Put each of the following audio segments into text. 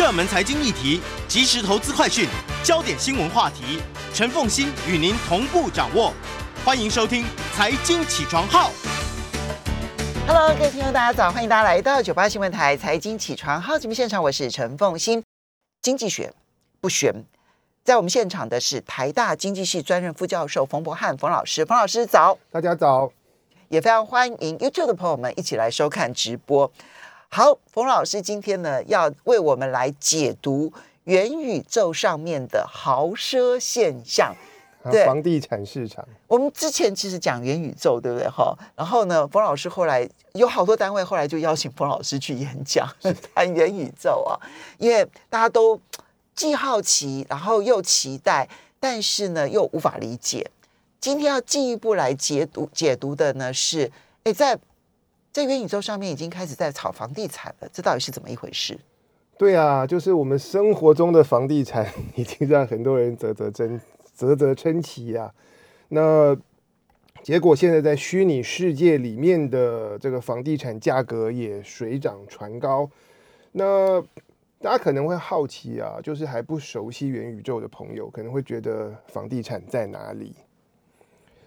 热门财经议题、即时投资快讯、焦点新闻话题，陈凤欣与您同步掌握。欢迎收听《财经起床号》。Hello，各位听众，大家早，欢迎大家来到九八新闻台财经起床号节目现场，我是陈凤欣。经济学不悬，在我们现场的是台大经济系专任副教授冯博翰冯老师，冯老师早，大家早。也非常欢迎 YouTube 的朋友们一起来收看直播。好，冯老师今天呢要为我们来解读元宇宙上面的豪奢现象。对啊房地产市场，我们之前其实讲元宇宙，对不对哈？然后呢，冯老师后来有好多单位后来就邀请冯老师去演讲，谈元宇宙啊，因为大家都既好奇，然后又期待，但是呢又无法理解。今天要进一步来解读解读的呢是，哎，在在元宇宙上面已经开始在炒房地产了，这到底是怎么一回事？对啊，就是我们生活中的房地产 已经让很多人啧啧称啧啧称奇啊。那结果现在在虚拟世界里面的这个房地产价格也水涨船高。那大家可能会好奇啊，就是还不熟悉元宇宙的朋友，可能会觉得房地产在哪里？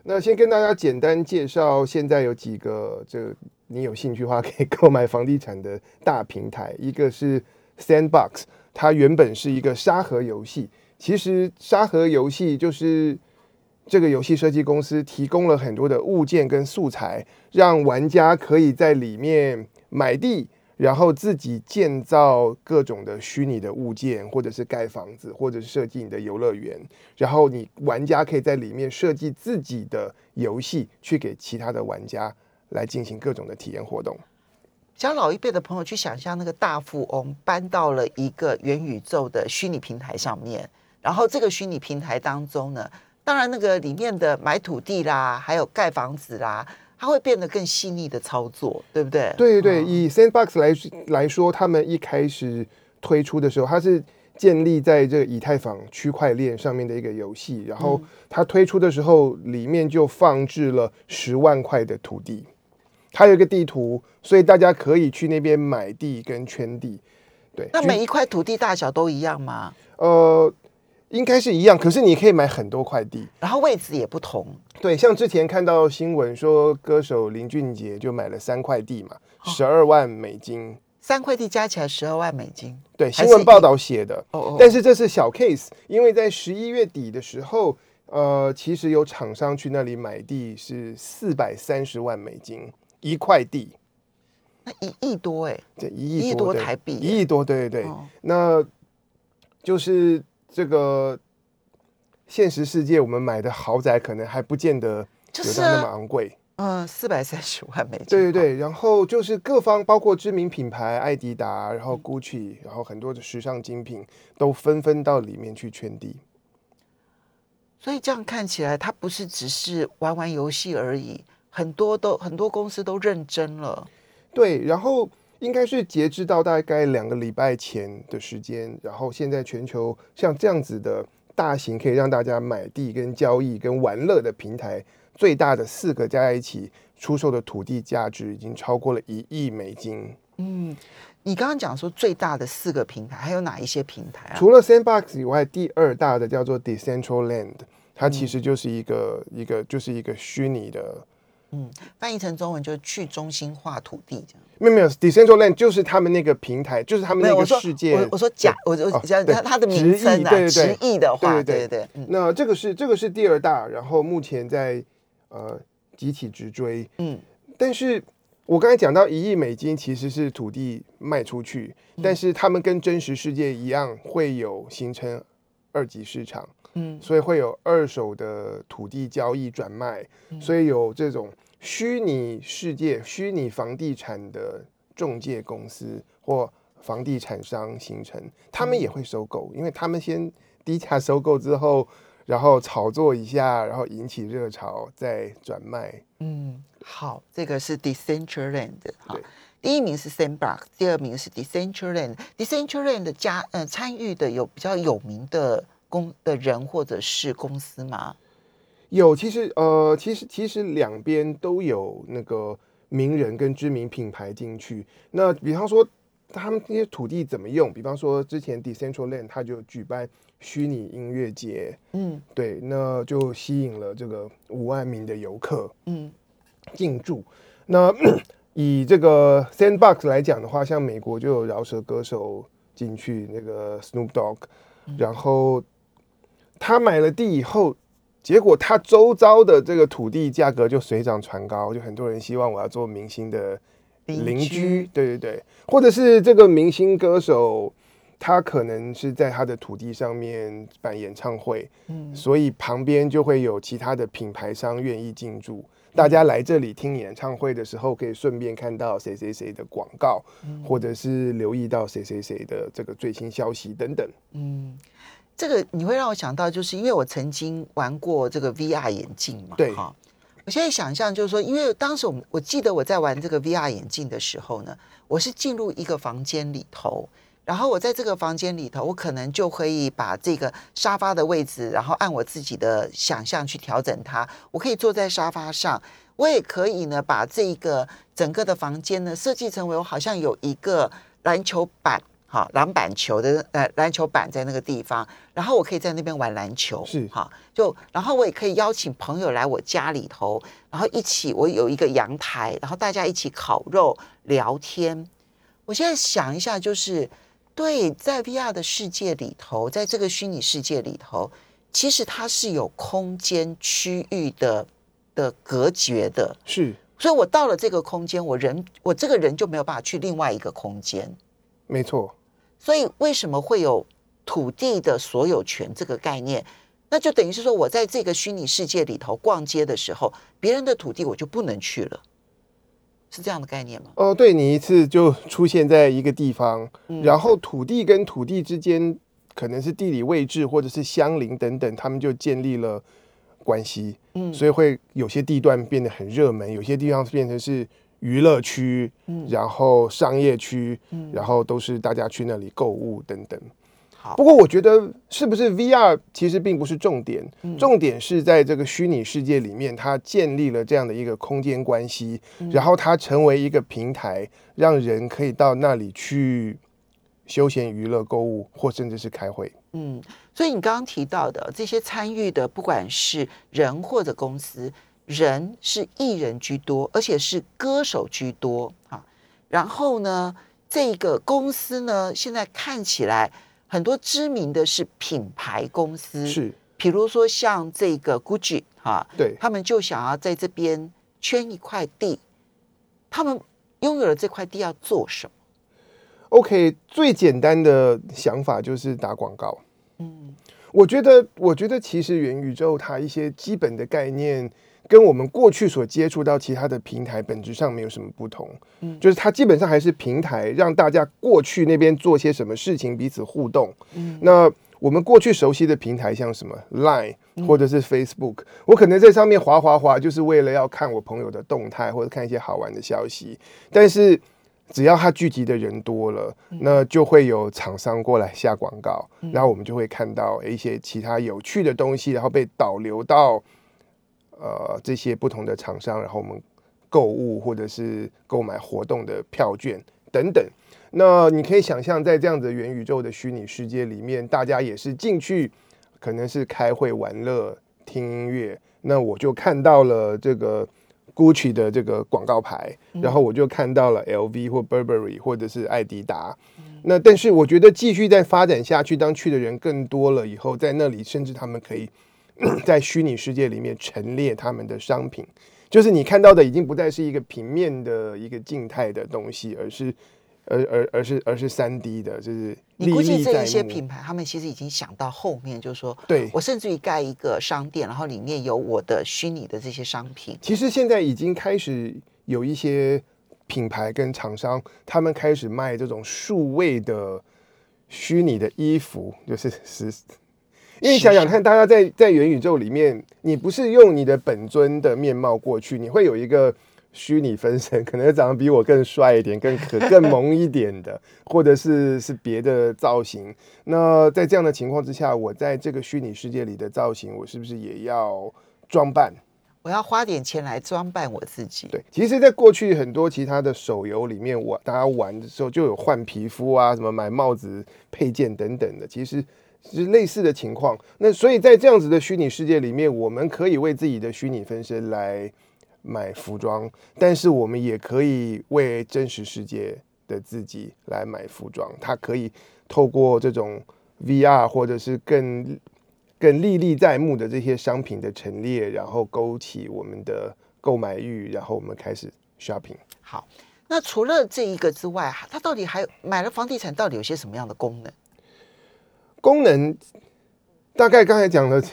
那先跟大家简单介绍，现在有几个这你有兴趣的话可以购买房地产的大平台，一个是 Sandbox，它原本是一个沙盒游戏。其实沙盒游戏就是这个游戏设计公司提供了很多的物件跟素材，让玩家可以在里面买地，然后自己建造各种的虚拟的物件，或者是盖房子，或者是设计你的游乐园。然后你玩家可以在里面设计自己的游戏，去给其他的玩家来进行各种的体验活动。像老一辈的朋友去想象那个大富翁搬到了一个元宇宙的虚拟平台上面，然后这个虚拟平台当中呢，当然那个里面的买土地啦，还有盖房子啦，它会变得更细腻的操作，对不对？对对对，嗯以 Sandbox 来来说，他们一开始推出的时候，它是建立在这个以太坊区块链上面的一个游戏，然后它推出的时候，里面就放置了十万块的土地，它有一个地图，所以大家可以去那边买地跟圈地。对，那每一块土地大小都一样吗？呃应该是一样，可是你可以买很多块地。然后位置也不同，对，像之前看到新闻说，歌手林俊杰就买了三块地嘛，十二万美金。三块地加起来十二万美金。对，新闻报道写的。哦哦，但是这是小 case，因为在十一月底的时候，呃，其实有厂商去那里买地是四百三十万美金一块地，那一亿多哎、这一一亿多台币一亿多，对对对。哦那就是这个现实世界，我们买的豪宅可能还不见得就是有到那么啊，昂贵。嗯，四百三十万美金。对对对，然后就是各方，包括知名品牌艾迪达，然后 GUCCI，然后很多的时尚精品都纷纷到里面去圈地。所以这样看起来，它不是只是玩玩游戏而已，很多都很多公司都认真了。对，然后应该是截至到大概两个礼拜前的时间，然后现在全球像这样子的大型可以让大家买地、跟交易、跟玩乐的平台，最大的四个加在一起出售的土地价值已经超过了一亿美金。嗯，你刚刚讲说最大的四个平台，还有哪一些平台啊？除了 Sandbox 以外，第二大的叫做 Decentraland，它其实就是一个、一个就是一个虚拟的。翻译成中文就是去中心化土地这样。没有没有，Decentraland 就是他们那个平台，就是他们，那个世界。我我说假，我我哦讲对。它它的名直译称啊，对对对。直译的话，对对对。那这个是这个是第二大，然后目前在呃集体直追，嗯。但是我刚才讲到一亿美金其实是土地卖出去，嗯。但是他们跟真实世界一样会有形成二级市场，嗯。所以会有二手的土地交易转卖，嗯。所以有这种虚拟世界、虚拟房地产的中介公司或房地产商形成，他们也会收购，因为他们先低价收购之后，然后炒作一下，然后引起热潮，再转卖。嗯，好，这个是 Decentraland 哈。第一名是 Sandbox，第二名是 Decentraland。Decentraland 的加呃参与的有比较有名的公的人或者是公司吗？有，其实呃，其实其实两边都有那个名人跟知名品牌进去。那比方说，他们这些土地怎么用？比方说之前 Decentraland 它就举办虚拟音乐节，嗯对，那就吸引了这个五万名的游客嗯进驻。那 以这个 Sandbox 来讲的话，像美国就有饶舌歌手进去，那个 Snoop Dogg，然后他买了地以后，结果他周遭的这个土地价格就水涨船高，就很多人希望我要做明星的邻居，对对对，或者是这个明星歌手，他可能是在他的土地上面办演唱会，嗯所以旁边就会有其他的品牌商愿意进驻。大家来这里听演唱会的时候，可以顺便看到谁谁谁的广告，或者是留意到谁谁谁的这个最新消息等等。嗯，这个你会让我想到，就是因为我曾经玩过这个 VR 眼镜嘛，对哈。我现在想象就是说，因为当时我们我记得我在玩这个 VR 眼镜的时候呢，我是进入一个房间里头，然后我在这个房间里头，我可能就可以把这个沙发的位置，然后按我自己的想象去调整它。我可以坐在沙发上，我也可以呢把这个整个的房间呢设计成为我好像有一个篮球板。好，篮板球的呃篮球板在那个地方，然后我可以在那边玩篮球，是哈，就然后我也可以邀请朋友来我家里头，然后一起我有一个阳台，然后大家一起烤肉聊天。我现在想一下，就是对，在 VR 的世界里头，在这个虚拟世界里头，其实它是有空间区域的的隔绝的，是，所以我到了这个空间，我人我这个人就没有办法去另外一个空间。没错。所以为什么会有土地的所有权这个概念？那就等于是说，我在这个虚拟世界里头逛街的时候，别人的土地我就不能去了，是这样的概念吗？哦，对你一次就出现在一个地方，然后土地跟土地之间可能是地理位置或者是相邻等等，他们就建立了关系，嗯所以会有些地段变得很热门，有些地方变成是娱乐区，嗯。然后商业区，嗯。然后都是大家去那里购物等等。好。不过我觉得是不是 VR 其实并不是重点，嗯。重点是在这个虚拟世界里面，它建立了这样的一个空间关系，嗯。然后它成为一个平台，让人可以到那里去休闲娱乐、购物，或甚至是开会。嗯，所以你刚刚提到的这些参与的，不管是人或者公司，人是艺人居多，而且是歌手居多啊。然后呢，这个公司呢，现在看起来很多知名的是品牌公司，是，比如说像这个 GUCCI 哈、对，他们就想要在这边圈一块地，他们拥有了这块地要做什么？OK，最简单的想法就是打广告。嗯我觉得，我觉得其实元宇宙它一些基本的概念，跟我们过去所接触到其他的平台本质上没有什么不同。嗯就是它基本上还是平台，让大家过去那边做些什么事情，彼此互动。嗯那我们过去熟悉的平台，像什么 Line 或者是 Facebook，、我可能在上面滑滑滑，就是为了要看我朋友的动态或者看一些好玩的消息。但是只要它聚集的人多了，那就会有厂商过来下广告，然后我们就会看到一些其他有趣的东西，然后被导流到呃这些不同的厂商，然后我们购物或者是购买活动的票券等等。那你可以想象，在这样子元宇宙的虚拟世界里面，大家也是进去，可能是开会、玩乐、听音乐。那我就看到了这个 Gucci 的这个广告牌，然后我就看到了 LV 或 Burberry 或者是艾迪达。那但是我觉得继续再发展下去，当去的人更多了以后，在那里甚至他们可以在虚拟世界里面陈列他们的商品，就是你看到的已经不再是一个平面的一个静态的东西，而是而而而是而是三 D 的，就是你估计这一些品牌，他们其实已经想到后面，就是说，对我甚至于盖一个商店，然后里面有我的虚拟的这些商品。其实现在已经开始有一些品牌跟厂商，他们开始卖这种数位的虚拟的衣服，就是实。因为想想看，大家在在元宇宙里面，你不是用你的本尊的面貌过去，你会有一个虚拟分身，可能长得比我更帅一点、更可、更萌一点的，或者是是别的造型。那在这样的情况之下，我在这个虚拟世界里的造型，我是不是也要装扮？我要花点钱来装扮我自己。对，其实，在过去很多其他的手游里面，我大家玩的时候就有换皮肤啊，什么买帽子、配件等等的，其实是类似的情况。那所以在这样子的虚拟世界里面，我们可以为自己的虚拟分身来买服装，但是我们也可以为真实世界的自己来买服装。它可以透过这种 VR 或者是更更历历在目的这些商品的陈列，然后勾起我们的购买欲，然后我们开始 shopping。好，那除了这一个之外，它到底还买了房地产到底有些什么样的功能？功能大概刚才讲的，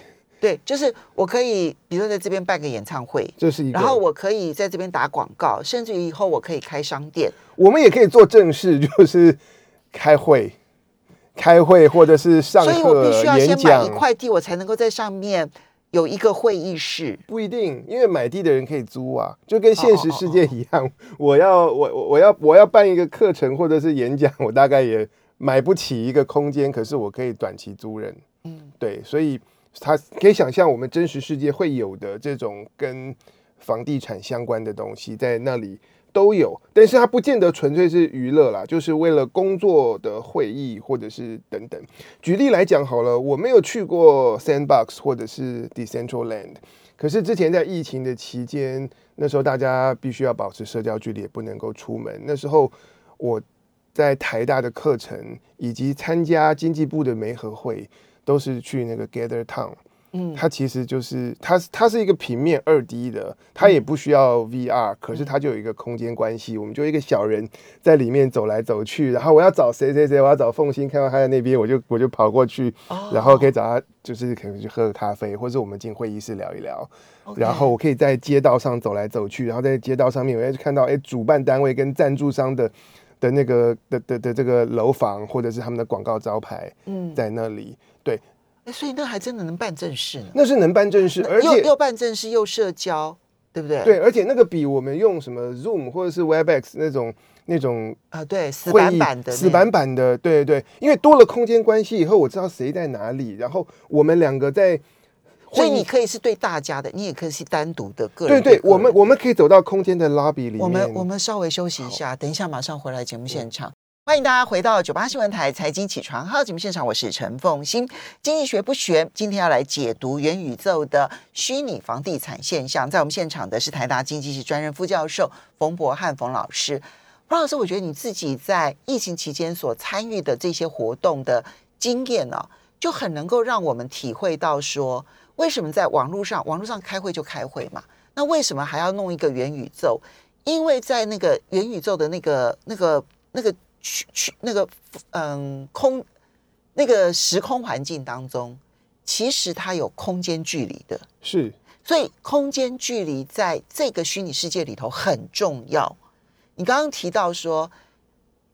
对，就是我可以，比如说在这边办个演唱会，这是一个，然后我可以在这边打广告，甚至于以后我可以开商店。我们也可以做正事，就是开会、开会或者是上所以我必须要先买讲一。块地，我才能够在上面有一个会议室。不一定，因为买地的人可以租啊，就跟现实世界一样。我要我我我要我要办一个课程或者是演讲，我大概也买不起一个空间，可是我可以短期租人。嗯，对，所以他可以想象我们真实世界会有的这种跟房地产相关的东西，在那里都有，但是它不见得纯粹是娱乐啦，就是为了工作的会议或者是等等。举例来讲好了，我没有去过 Sandbox 或者是 Decentraland，可是之前在疫情的期间，那时候大家必须要保持社交距离，也不能够出门。那时候我在台大的课程以及参加经济部的媒合会，都是去那个 Gather Town。嗯，它其实就是它它是一个平面二 D 的，它也不需要 VR，可是它就有一个空间关系，我们就一个小人在里面走来走去，然后我要找谁谁谁，我要找凤欣，看到他在那边，我就我就跑过去，哦。然后可以找他，就是可能去喝个咖啡，或者我们进会议室聊一聊，然后我可以在街道上走来走去，然后在街道上面，我要看到哎，主办单位跟赞助商的的那个的的的这个楼房，或者是他们的广告招牌嗯，在那里，对，哎所以那还真的能办正事呢，那是能办正事，而且又又办正事又社交，对不对？对，而且那个比我们用什么 Zoom 或者是 WebEx 那种那种啊，对，死板板的，死板板的，对对对，因为多了空间关系以后，我知道谁在哪里，然后我们两个在所以你可以是对大家的，你也可以是单独的个人对对，我们我们可以走到空间的 lobby 里面，我们我们稍微休息一下，等一下马上回来节目现场。欢迎大家回到九八新闻台财经起床号节目现场，我是陈凤欣。经济学不学，今天要来解读元宇宙的虚拟房地产现象。在我们现场的是台大经济系专任副教授冯博翰冯老师。冯老师，我觉得你自己在疫情期间所参与的这些活动的经验呢、就很能够让我们体会到说，为什么在网络上网络上开会就开会嘛？那为什么还要弄一个元宇宙？因为在那个元宇宙的那个、那个、那个区区那个嗯空那个时空环境当中，其实它有空间距离的，是所以空间距离在这个虚拟世界里头很重要。你刚刚提到说，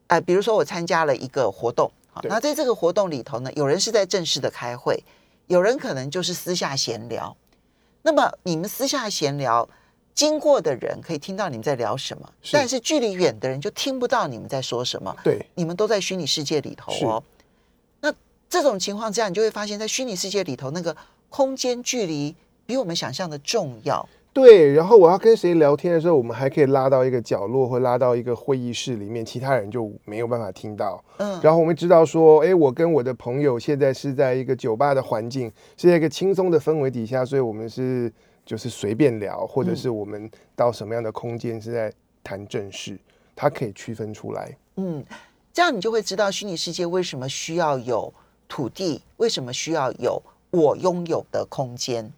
呃，比如说我参加了一个活动，好，那在这个活动里头呢，有人是在正式的开会，有人可能就是私下闲聊。那么你们私下闲聊，经过的人可以听到你们在聊什么，是但是距离远的人就听不到你们在说什么。对你们都在虚拟世界里头哦。那这种情况之下，你就会发现，在虚拟世界里头，那个空间距离比我们想象的重要。对，然后我要跟谁聊天的时候，我们还可以拉到一个角落，或拉到一个会议室里面，其他人就没有办法听到。嗯，然后我们知道说，哎，我跟我的朋友现在是在一个酒吧的环境，是在一个轻松的氛围底下，所以我们是就是随便聊，或者是我们到什么样的空间是在谈正事，它可以区分出来。嗯，这样你就会知道虚拟世界为什么需要有土地，为什么需要有我拥有的空间。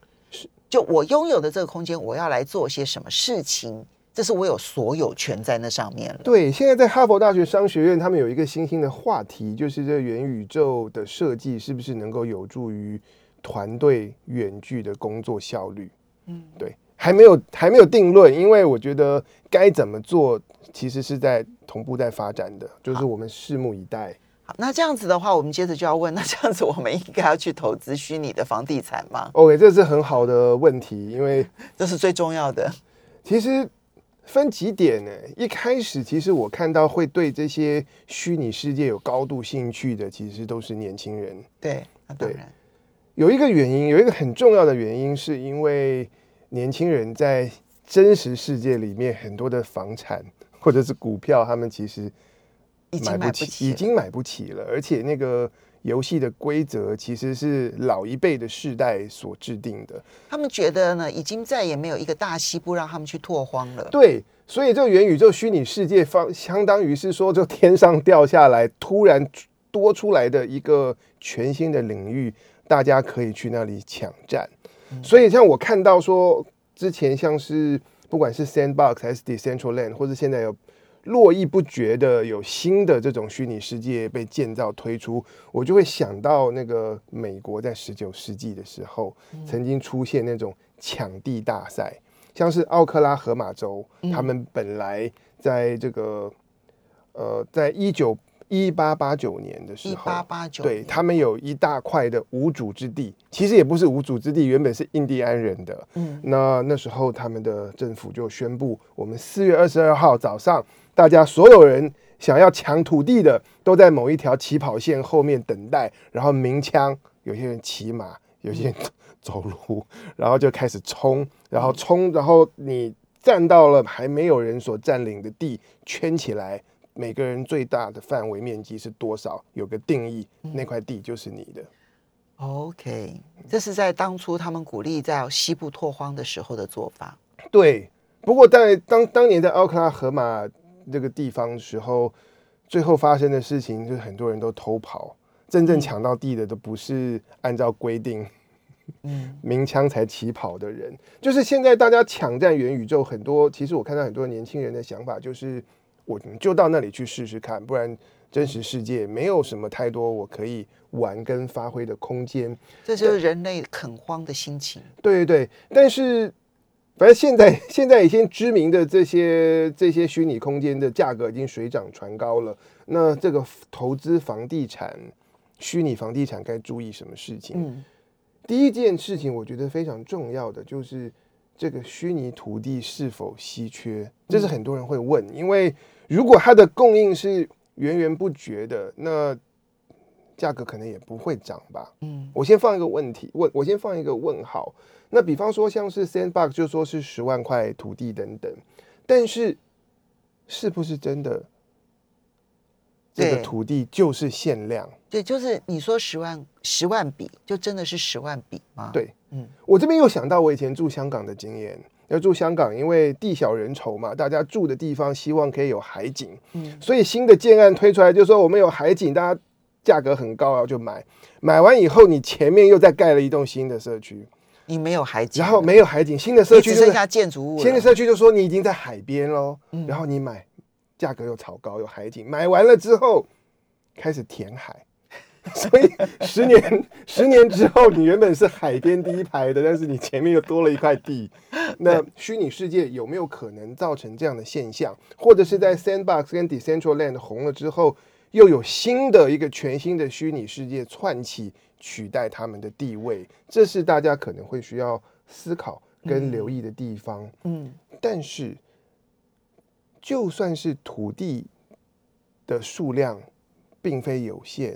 就我拥有的这个空间，我要来做些什么事情，这是我有所有权在那上面了。对，现在在哈佛大学商学院，他们有一个新兴的话题，就是这元宇宙的设计是不是能够有助于团队远距的工作效率？嗯，对，还没有还没有定论，因为我觉得该怎么做，其实是在同步在发展的，就是我们拭目以待。好，那这样子的话，我们接着就要问，那这样子我们应该要去投资虚拟的房地产吗？OK，这是很好的问题，因为这是最重要的。其实分几点呢？一开始其实我看到会对这些虚拟世界有高度兴趣的，其实都是年轻人。对，那当对然，有一个原因，有一个很重要的原因，是因为年轻人在真实世界里面很多的房产或者是股票，他们其实已经买不起，已经买不起了，而且那个游戏的规则其实是老一辈的世代所制定的。他们觉得呢，已经再也没有一个大西部让他们去拓荒了。对，所以这个元宇宙虚拟世界方，相当于是说，就天上掉下来，突然多出来的一个全新的领域，大家可以去那里抢占。所以像我看到说，之前像是不管是 Sandbox 还是 Decentraland，或者现在有。络绎不绝的有新的这种虚拟世界被建造推出，我就会想到那个美国在十九世纪的时候曾经出现那种抢地大赛，像是奥克拉荷马州，他们本来在这个呃，在一九一八八九年的时候，一八八九，对他们有一大块的无主之地，其实也不是无主之地，原本是印第安人的。嗯，那那时候他们的政府就宣布，我们四月二十二号早上。大家所有人想要抢土地的，都在某一条起跑线后面等待，然后鸣枪。有些人骑马，有些人走路，然后就开始冲，然后冲，然后你站到了还没有人所占领的地，圈起来，每个人最大的范围面积是多少？有个定义，那块地就是你的。OK，这是在当初他们鼓励在西部拓荒的时候的做法。对，不过在当当年在奥克拉荷马。这个地方时候，最后发生的事情就是很多人都偷跑，真正抢到地的都不是按照规定，嗯，鸣枪才起跑的人。就是现在大家抢占元宇宙，很多其实我看到很多年轻人的想法就是，我就到那里去试试看，不然真实世界没有什么太多我可以玩跟发挥的空间。这就是人类垦荒的心情。对对对，但是。反正现在现在已经知名的这些这些虚拟空间的价格已经水涨船高了。那这个投资房地产、虚拟房地产该注意什么事情？嗯，第一件事情我觉得非常重要的就是这个虚拟土地是否稀缺，这是很多人会问。因为如果它的供应是源源不绝的，那价格可能也不会涨吧？嗯，我先放一个问题问，我先放一个问号。那比方说，像是 Sandbox 就说是十万块土地等等，但是是不是真的这个土地就是限量？对，就是你说十万十万笔，就真的是十万笔吗？对，嗯，我这边又想到我以前住香港的经验，要住香港，因为地小人稠嘛，大家住的地方希望可以有海景，嗯，所以新的建案推出来就说我们有海景，大家价格很高，然后就买，买完以后你前面又再盖了一栋新的社区。你没有海景，然后没有海景，新的社区只剩下建筑物。新的社区就说你已经在海边喽，然后你买，价格又炒高，有海景，买完了之后开始填海，所以十年十年之后，你原本是海边第一排的，但是你前面又多了一块地。那虚拟世界有没有可能造成这样的现象？或者是在 Sandbox 跟 Decentraland 红了之后，又有新的一个全新的虚拟世界窜起？取代他们的地位，这是大家可能会需要思考跟留意的地方。嗯，但是就算是土地的数量并非有限，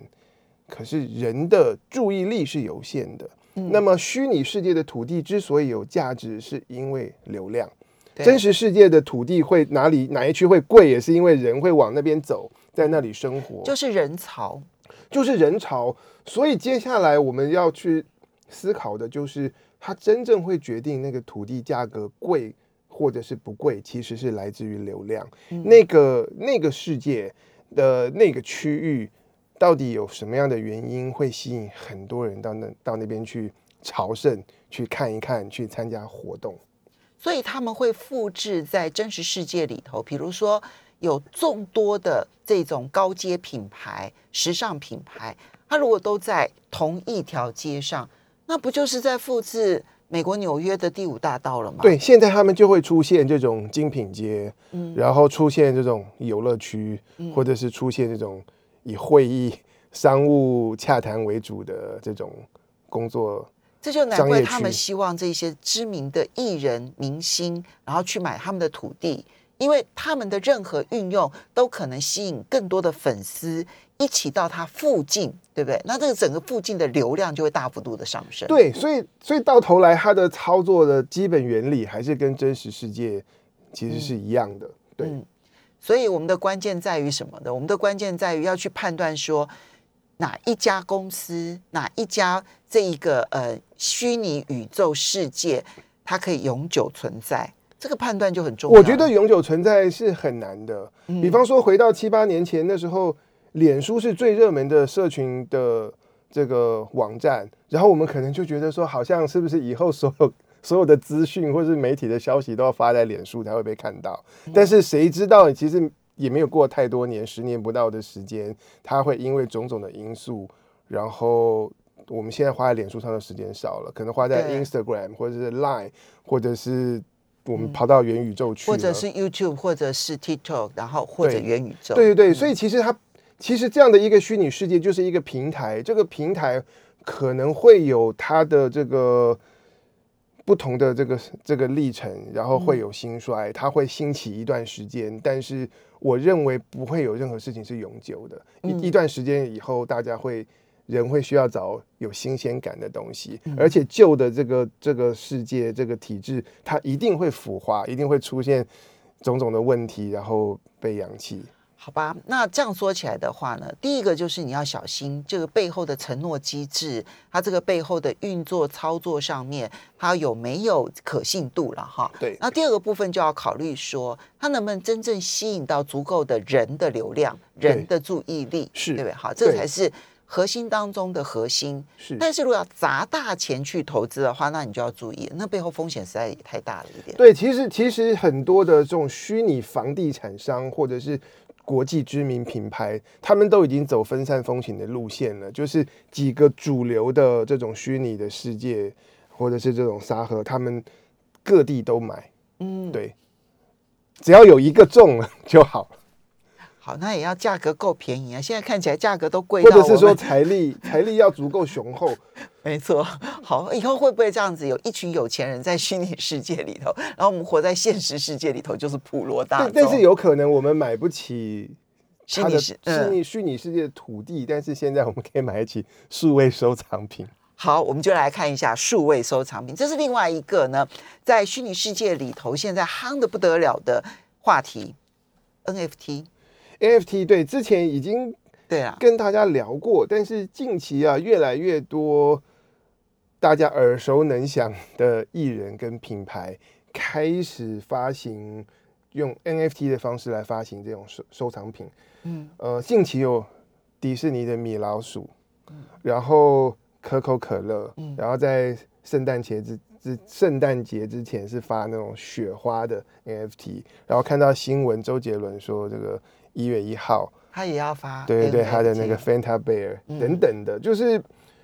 可是人的注意力是有限的。那么，虚拟世界的土地之所以有价值，是因为流量；真实世界的土地会哪里哪一区会贵，也是因为人会往那边走，在那里生活，就是人潮。就是人潮，所以接下来我们要去思考的就是，它真正会决定那个土地价格贵或者是不贵，其实是来自于流量。那个那个世界的那个区域，到底有什么样的原因会吸引很多人到那到那边去朝圣、去看一看、去参加活动？所以他们会复制在真实世界里头，比如说。有众多的这种高阶品牌、时尚品牌，它如果都在同一条街上，那不就是在复制美国纽约的第五大道了嘛？对，现在他们就会出现这种精品街，嗯，然后出现这种游乐区，或者是出现这种以会议、商务洽谈为主的这种工作。这就难怪他们希望这些知名的艺人、明星，然后去买他们的土地。因为他们的任何运用都可能吸引更多的粉丝一起到他附近，对不对？那这个整个附近的流量就会大幅度的上升。对，所以所以到头来，它的操作的基本原理还是跟真实世界其实是一样的。对，嗯所以我们的关键在于什么呢？我们的关键在于要去判断说哪一家公司、哪一家这一个呃虚拟宇宙世界，它可以永久存在，这个判断就很重要。我觉得永久存在是很难的。嗯比方说，回到七八年前那时候，脸书是最热门的社群的这个网站，然后我们可能就觉得说，好像是不是以后所有 所有的资讯或是媒体的消息都要发在脸书才会被看到？嗯但是谁知道，其实也没有过太多年，十年不到的时间，它会因为种种的因素，然后。我们现在花在脸书上的时间少了，可能花在 Instagram 或者是 Line，或者是我们跑到元宇宙去了，或者是 YouTube，或者是 TikTok，然后或者元宇宙。对对对，所以其实它其实这样的一个虚拟世界就是一个平台，这个平台可能会有它的这个不同的这个这个历程，然后会有兴衰，它会兴起一段时间，但是我认为不会有任何事情是永久的，一一段时间以后，大家会。人会需要找有新鲜感的东西，而且旧的这个这个世界这个体制，它一定会腐化，一定会出现种种的问题，然后被扬弃。好吧，那这样说起来的话呢，第一个就是你要小心这个背后的承诺机制，它这个背后的运作操作上面，它有没有可信度了哈？对那第二个部分就要考虑说，它能不能真正吸引到足够的人的流量、人的注意力，是对不对？好，这个才是核心当中的核心。是，但是如果要砸大钱去投资的话，那你就要注意，那背后风险实在也太大了一点。对，其实其实很多的这种虚拟房地产商或者是国际知名品牌，他们都已经走分散风险的路线了，就是几个主流的这种虚拟的世界或者是这种沙盒，他们各地都买，嗯，对，只要有一个中了就好，好，那也要价格够便宜啊！现在看起来价格都贵到或者是说财力财力要足够雄厚，没错，好，以后会不会这样子？有一群有钱人在虚拟世界里头，然后我们活在现实世界里头，就是普罗大众。但但是有可能我们买不起虚拟世嗯拟虚拟世界的土地，但是现在我们可以买得起数位收藏品。好，我们就来看一下数位收藏品，这是另外一个呢，在虚拟世界里头现在夯的不得了的话题，NFT。NFT 对，之前已经对啊，跟大家聊过，但是近期啊，越来越多大家耳熟能详的艺人跟品牌开始发行用 NFT 的方式来发行这种收收藏品。嗯，呃，近期有迪士尼的米老鼠，嗯。然后可口可乐，嗯。然后在圣诞节之之圣诞节之前是发那种雪花的 NFT，然后看到新闻，周杰伦说这个一月一号。他也要发。对对对，他的那个 Fanta Bear 嗯等等的，就是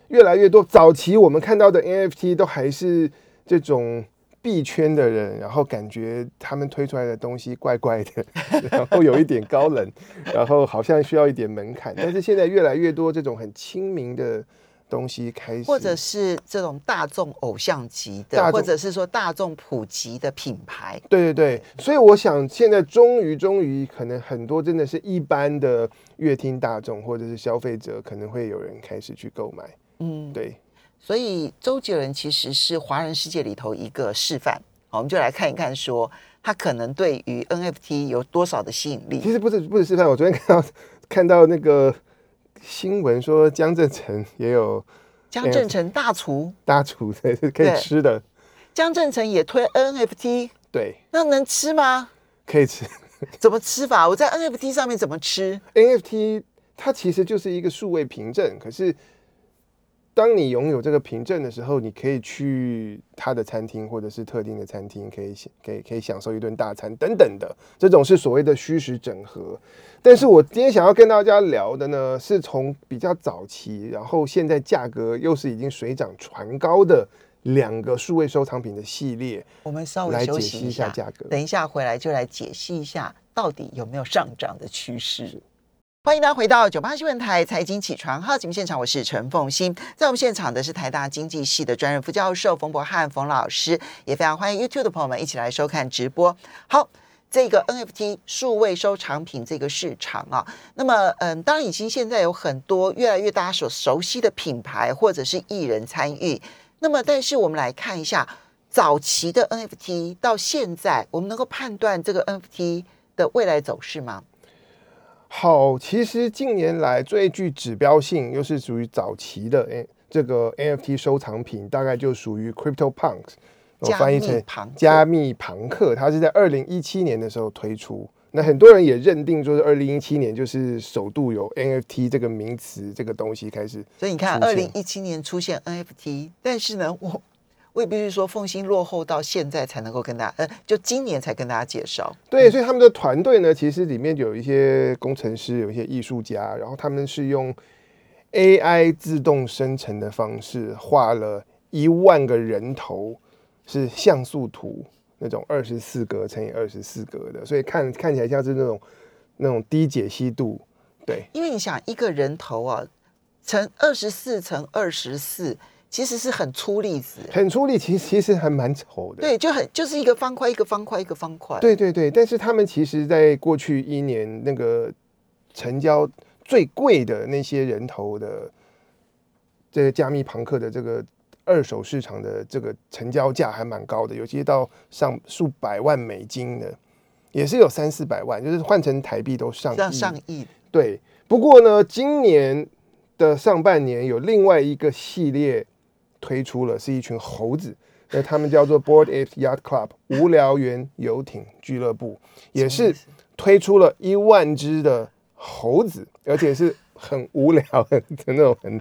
越来越多。早期我们看到的 NFT 都还是这种币圈的人，然后感觉他们推出来的东西怪怪的，然后有一点高冷，然后好像需要一点门槛。但是现在越来越多这种很亲民的东西开始，或者是这种大众偶像级的，或者是说大众普及的品牌，对对对，所以我想现在终于终于，可能很多真的是一般的乐听大众或者是消费者，可能会有人开始去购买。嗯，对，所以周杰伦其实是华人世界里头一个示范。好，我们就来看一看，说他可能对于 NFT 有多少的吸引力。其实不是不是示范，我昨天看到看到那个新闻说江正成也有江正成大厨，大厨的是可以吃的，江正成也推 NFT，对，那能吃吗？可以吃。怎么吃法？我在 NFT 上面怎么吃？NFT 它其实就是一个数位凭证，可是当你拥有这个凭证的时候，你可以去他的餐厅或者是特定的餐厅，可以可以可以享受一顿大餐等等的，这种是所谓的虚实整合。但是我今天想要跟大家聊的呢，是从比较早期，然后现在价格又是已经水涨船高的两个数位收藏品的系列，我们稍微休来解析息一下，一下价格。等一下回来就来解析一下到底有没有上涨的趋势。欢迎大家回到九八新闻台财经起床号节目现场，我是陈凤欣，在我们现场的是台大经济系的专任副教授冯博翰冯老师，也非常欢迎 YouTube 的朋友们一起来收看直播。好，这个 NFT 数位收藏品这个市场啊。那么，嗯，当然已经现在有很多越来越大家所熟悉的品牌或者是艺人参与。那么，但是我们来看一下早期的 NFT 到现在，我们能够判断这个 NFT 的未来走势吗？好，其实近年来最具指标性，又是属于早期的，哎，这个 NFT 收藏品，大概就属于 Crypto Punks，我翻译成加密朋克，它是在二零一七年的时候推出。那很多人也认定，说是二零一七年就是首度有 NFT 这个名词这个东西开始。所以你看，二零一七年出现 NFT，但是呢，我。我也必须说，凤新落后到现在才能够跟大家，呃，就今年才跟大家介绍。对，所以他们的团队呢，其实里面有一些工程师，有一些艺术家，然后他们是用 AI 自动生成的方式画了一万个人头，是像素图那种二十四格乘以二十四格的，所以看看起来像是那种那种低解析度。对，因为你想一个人头啊，乘二十四乘二十四。其实是很粗粒子，很粗粒，其实其实还蛮丑的。对，就很就是一个方块，一个方块，一个方块。对对对，但是他们其实在过去一年那个成交最贵的那些人头的这个加密朋克的这个二手市场的这个成交价还蛮高的，有些到上数百万美金的，也是有三四百万，就是换成台币都上上亿。对，不过呢，今年的上半年有另外一个系列。推出了是一群猴子，那他们叫做 Board Apes Yacht Club 无聊猿游艇俱乐部，也是推出了一万只的猴子，而且是很无聊的那种，很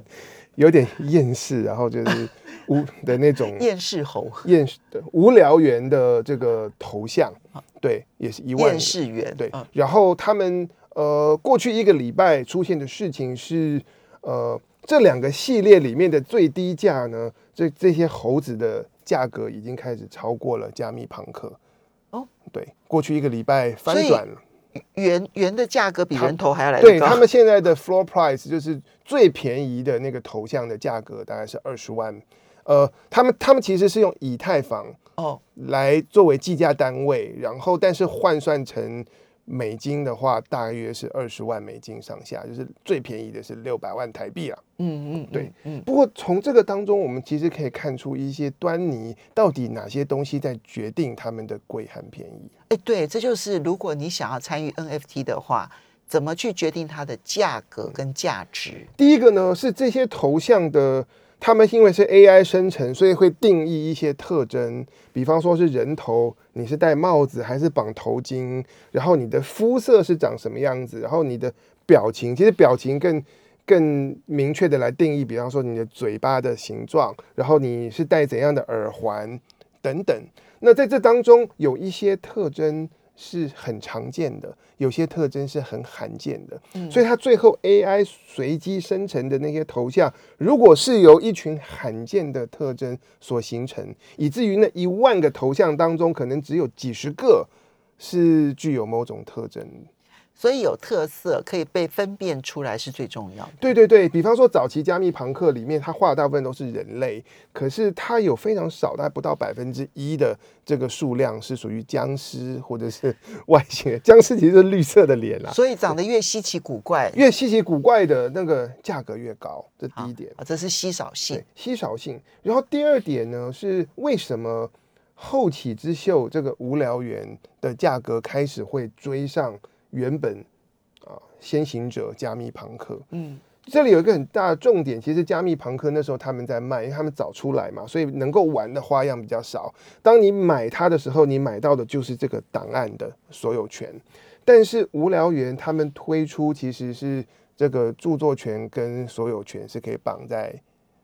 有点厌世，然后就是无的那种厌世猴，厌世的无聊猿的这个头像，对，也是一万厌世猿，对。然后他们呃，过去一个礼拜出现的事情是呃。这两个系列里面的最低价呢，这这些猴子的价格已经开始超过了加密朋克。哦，对，过去一个礼拜翻转了，圆圆的价格比人头还要来对他们现在的 floor price 就是最便宜的那个头像的价格大概是二十万。呃，他们他们其实是用以太坊哦来作为计价单位，然后但是换算成。美金的话，大约是二十万美金上下，就是最便宜的是六百万台币啊。嗯嗯，对，嗯。不过从这个当中，我们其实可以看出一些端倪，到底哪些东西在决定他们的贵和便宜？哎，对，这就是如果你想要参与 NFT 的话，怎么去决定它的价格跟价值？第一个呢，是这些头像的。他们因为是 AI 生成，所以会定义一些特征，比方说是人头，你是戴帽子还是绑头巾，然后你的肤色是长什么样子，然后你的表情，其实表情更更明确的来定义，比方说你的嘴巴的形状，然后你是戴怎样的耳环等等。那在这当中有一些特征。是很常见的，有些特征是很罕见的，所以它最后 AI 随机生成的那些头像，如果是由一群罕见的特征所形成，以至于那一万个头像当中，可能只有几十个是具有某种特征。所以有特色可以被分辨出来是最重要的。对对对，比方说早期加密朋克里面，他画的大部分都是人类，可是他有非常少，大概不到百分之一的这个数量是属于僵尸或者是 外星人。僵尸其实是绿色的脸啊，所以长得越稀奇古怪，越稀奇古怪的那个价格越高。这第一点啊，这是稀少性，稀少性。然后第二点呢，是为什么后起之秀这个无聊猿的价格开始会追上？原本啊，先行者加密朋克，嗯，这里有一个很大的重点，其实加密朋克那时候他们在卖，因为他们早出来嘛，所以能够玩的花样比较少。当你买它的时候，你买到的就是这个档案的所有权。但是无聊猿他们推出其实是这个著作权跟所有权是可以绑在，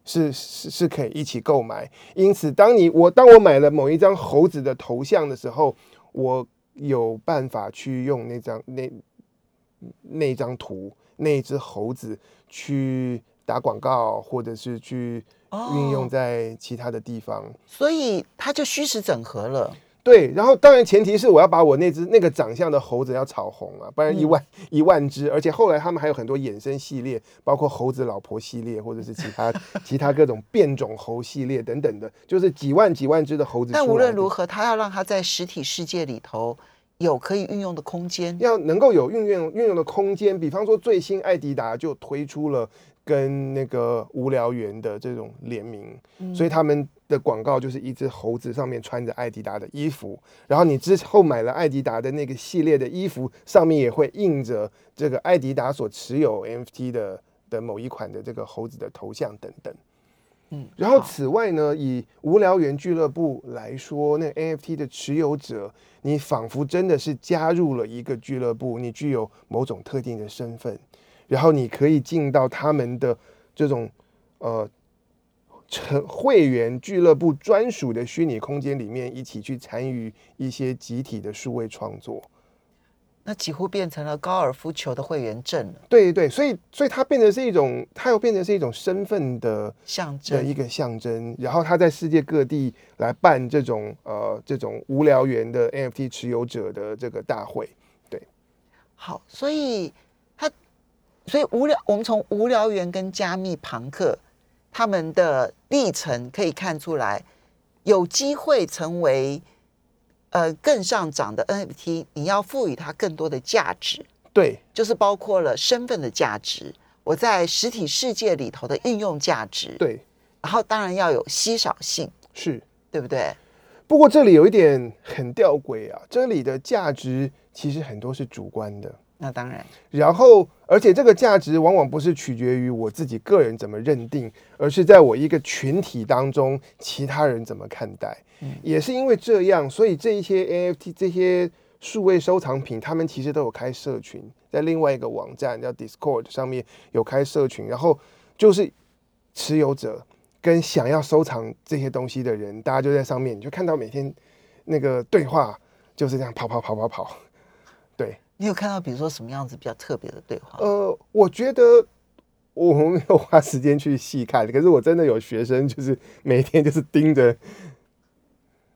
是是是可以一起购买。因此，当你我当我买了某一张猴子的头像的时候，我。有办法去用那张那那张图那只猴子去打广告，或者是去运用在其他的地方，所以它就虚实整合了。对，然后当然前提是我要把我那只那个长相的猴子要炒红啊，不然一万一万只，而且后来他们还有很多衍生系列，包括猴子老婆系列，或者是其他 其他各种变种猴系列等等的，就是几万几万只的猴子。但无论如何，他要让它在实体世界里头有可以运用的空间。要能够有运用运用的空间。比方说，最新艾迪达就推出了跟那个无聊猿的这种联名，所以他们的广告就是一只猴子上面穿着艾迪达的衣服，然后你之后买了艾迪达的那个系列的衣服，上面也会印着这个艾迪达所持有 NFT 的的某一款的这个猴子的头像等等。嗯，然后此外呢，以无聊猿俱乐部来说，那 NFT 的持有者，你仿佛真的是加入了一个俱乐部，你具有某种特定的身份，然后你可以进到他们的这种呃成会员俱乐部专属的虚拟空间里面，一起去参与一些集体的数位创作。那几乎变成了高尔夫球的会员证了，对对，所以所以它变成是一种，它又变成是一种身份的象征的一个象征，然后他在世界各地来办这种呃这种无聊园的 NFT 持有者的这个大会。对好，所以他，所以无聊，我们从无聊猿跟加密朋克他们的历程可以看出来，有机会成为呃更上涨的 NFT，你要赋予它更多的价值，对。就是包括了身份的价值，我在实体世界里头的应用价值，对。然后当然要有稀少性，是。对不对？不过这里有一点很吊诡啊，这里的价值其实很多是主观的，那当然，然后而且这个价值往往不是取决于我自己个人怎么认定，而是在我一个群体当中其他人怎么看待。也是因为这样，所以这一些 NFT 这些数位收藏品，他们其实都有开社群，在另外一个网站叫 Discord 上面有开社群，然后就是持有者跟想要收藏这些东西的人，大家就在上面，你就看到每天那个对话就是这样跑跑跑跑跑。对，你有看到比如说什么样子比较特别的对话？呃，我觉得我没有花时间去细看，可是我真的有学生就是每天就是盯着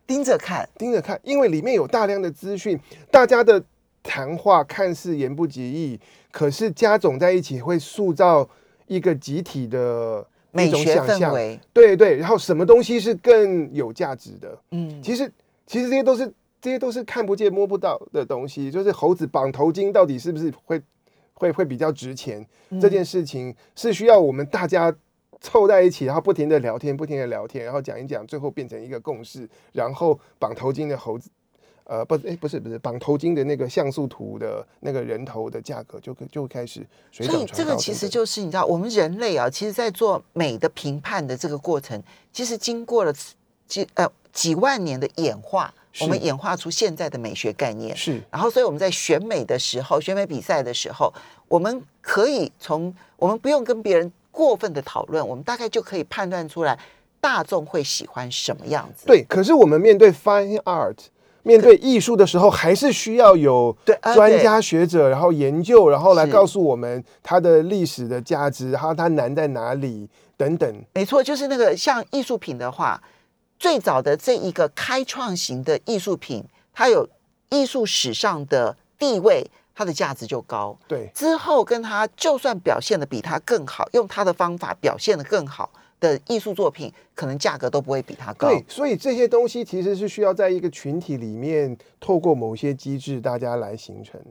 盯着看，盯着看，因为里面有大量的资讯，大家的谈话看似言不及义，可是加总在一起会塑造一个集体的一种美学想象。氛围，对对，然后什么东西是更有价值的？嗯，其实其实这些都是这些都是看不见摸不到的东西，就是猴子绑头巾到底是不是会会会比较值钱？这件事情是需要我们大家凑在一起，然后不停的聊天，不停的聊天，然后讲一讲，最后变成一个共识，然后绑头巾的猴子。呃，不，哎，不是，不是，绑头巾的那个像素图的那个人头的价格就就开始水所以这个其实就是你知道，我们人类啊，其实在做美的评判的这个过程，其实经过了几呃几万年的演化，我们演化出现在的美学概念。是然后，所以我们在选美的时候，选美比赛的时候，我们可以从我们不用跟别人过分的讨论，我们大概就可以判断出来大众会喜欢什么样子。对，可是我们面对 fine art，面对艺术的时候，还是需要有专家学者，然后研究，然后来告诉我们它的历史的价值，然后它难在哪里等等。没错，就是那个像艺术品的话，最早的这一个开创型的艺术品，它有艺术史上的地位，它的价值就高。对之后跟它就算表现的比它更好，用它的方法表现的更好的艺术作品，可能价格都不会比它高。对，所以这些东西其实是需要在一个群体里面，透过某些机制，大家来形成，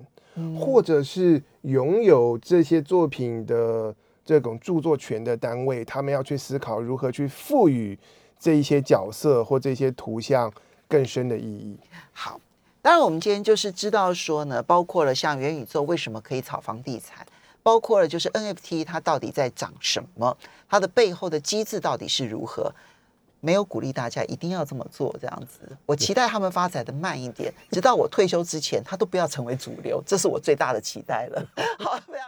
或者是拥有这些作品的这种著作权的单位，他们要去思考如何去赋予这一些角色或这些图像更深的意义。好，当然我们今天就是知道说呢，包括了像元宇宙为什么可以炒房地产，包括了就是 NFT 它到底在涨什么，它的背后的机制到底是如何。没有鼓励大家一定要这么做，这样子。我期待他们发展的慢一点，直到我退休之前，它都不要成为主流，这是我最大的期待了。好，非常。